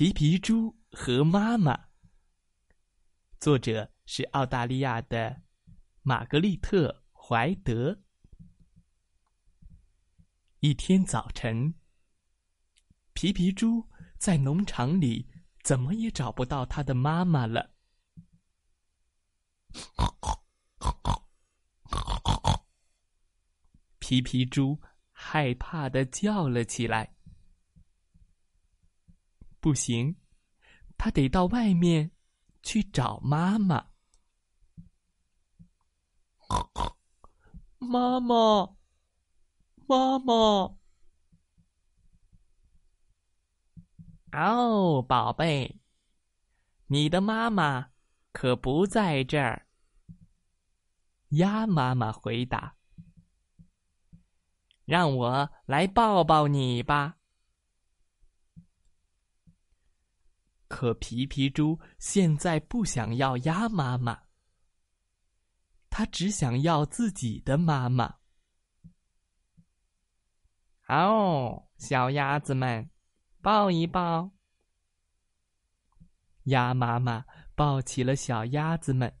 皮皮猪和妈妈。作者是澳大利亚的玛格丽特·怀德。一天早晨，皮皮猪在农场里怎么也找不到他的妈妈了。皮皮猪害怕的叫了起来。不行，他得到外面去找妈妈。妈妈，妈妈！哦，宝贝，你的妈妈可不在这儿。鸭妈妈回答：“让我来抱抱你吧。”可皮皮猪现在不想要鸭妈妈，他只想要自己的妈妈。哦，小鸭子们，抱一抱。鸭妈妈抱起了小鸭子们。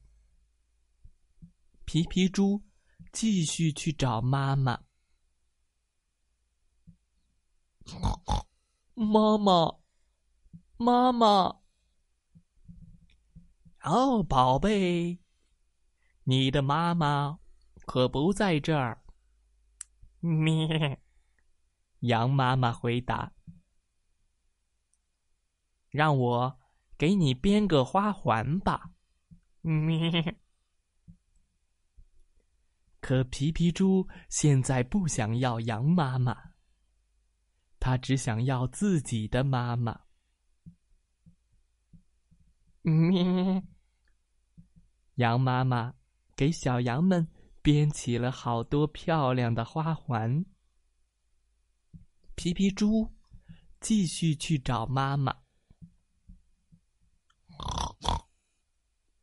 皮皮猪继续去找妈妈。妈妈。妈妈，哦，宝贝，你的妈妈可不在这儿。咩，羊妈妈回答：“让我给你编个花环吧。”咩，可皮皮猪现在不想要羊妈妈，他只想要自己的妈妈。咩！羊妈妈给小羊们编起了好多漂亮的花环。皮皮猪继续去找妈妈。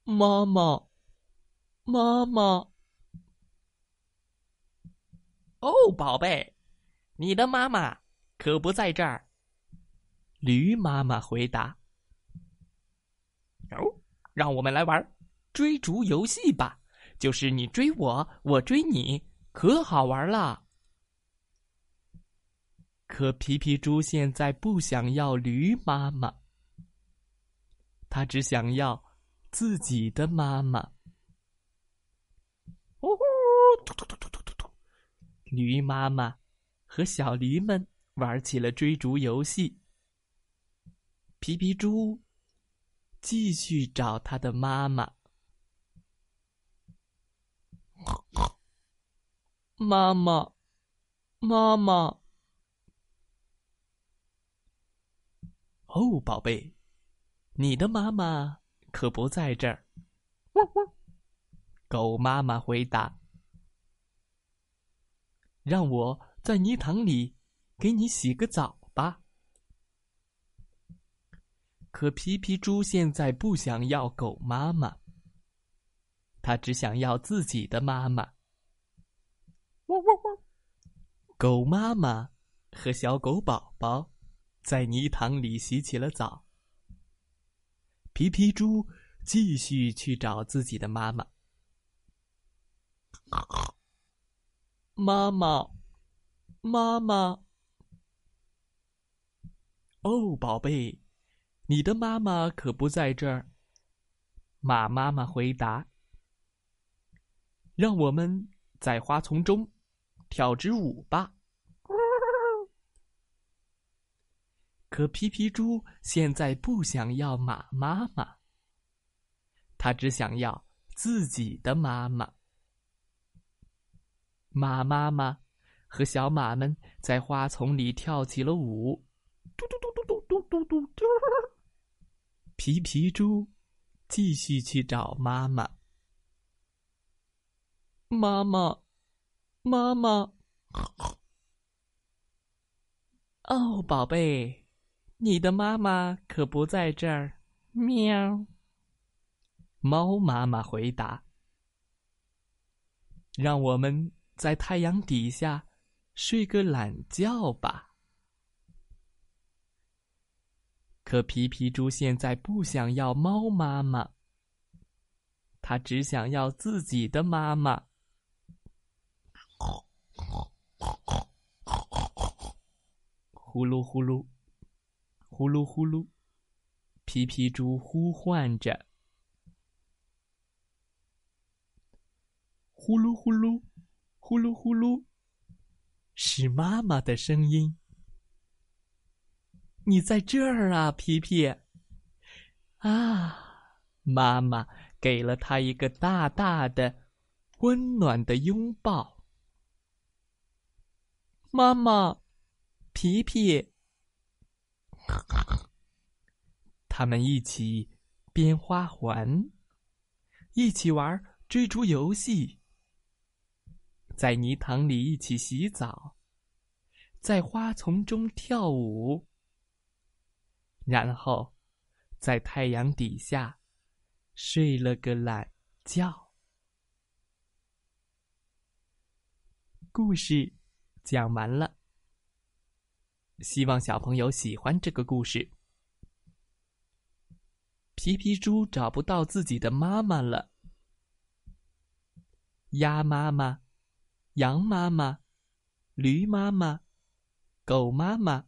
妈妈，妈妈！哦，宝贝，你的妈妈可不在这儿。驴妈妈回答。让我们来玩追逐游戏吧！就是你追我，我追你，可好玩了。可皮皮猪现在不想要驴妈妈，他只想要自己的妈妈。呜呼！突突突突突突突！驴妈妈和小驴们玩起了追逐游戏。皮皮猪。继续找他的妈妈。妈妈，妈妈。哦，宝贝，你的妈妈可不在这儿。狗妈妈回答：“让我在泥塘里给你洗个澡吧。”可皮皮猪现在不想要狗妈妈，他只想要自己的妈妈。汪汪汪！狗妈妈和小狗宝宝在泥塘里洗起了澡。皮皮猪继续去找自己的妈妈。妈妈，妈妈，哦，宝贝。你的妈妈可不在这儿。马妈妈回答：“让我们在花丛中跳支舞吧。”可皮皮猪现在不想要马妈妈，他只想要自己的妈妈。马妈妈和小马们在花丛里跳起了舞，嘟嘟嘟嘟嘟。嘟嘟嘟。皮皮猪继续去找妈妈。妈妈，妈妈。哦，宝贝，你的妈妈可不在这儿。喵。猫妈妈回答：“让我们在太阳底下睡个懒觉吧。”可皮皮猪现在不想要猫妈妈，他只想要自己的妈妈。呼噜呼噜，呼噜呼噜，皮皮猪呼唤着。呼噜呼噜，呼噜呼噜，是妈妈的声音。你在这儿啊，皮皮！啊，妈妈给了他一个大大的、温暖的拥抱。妈妈，皮皮，他们一起编花环，一起玩追逐游戏，在泥塘里一起洗澡，在花丛中跳舞。然后，在太阳底下睡了个懒觉。故事讲完了，希望小朋友喜欢这个故事。皮皮猪找不到自己的妈妈了，鸭妈妈、羊妈妈、驴妈妈、狗妈妈、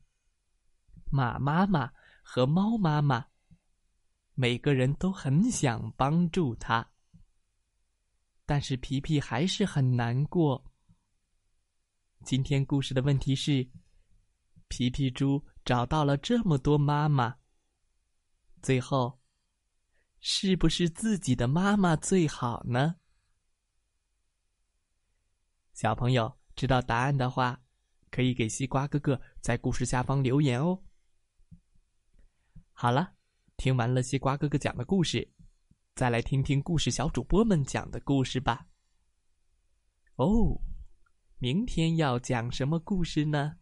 马妈妈。和猫妈妈，每个人都很想帮助他，但是皮皮还是很难过。今天故事的问题是：皮皮猪找到了这么多妈妈，最后是不是自己的妈妈最好呢？小朋友知道答案的话，可以给西瓜哥哥在故事下方留言哦。好了，听完了西瓜哥哥讲的故事，再来听听故事小主播们讲的故事吧。哦，明天要讲什么故事呢？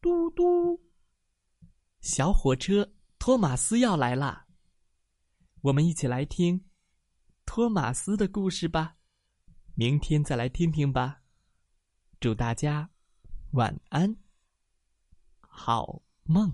嘟嘟，小火车托马斯要来啦！我们一起来听托马斯的故事吧。明天再来听听吧。祝大家晚安，好梦。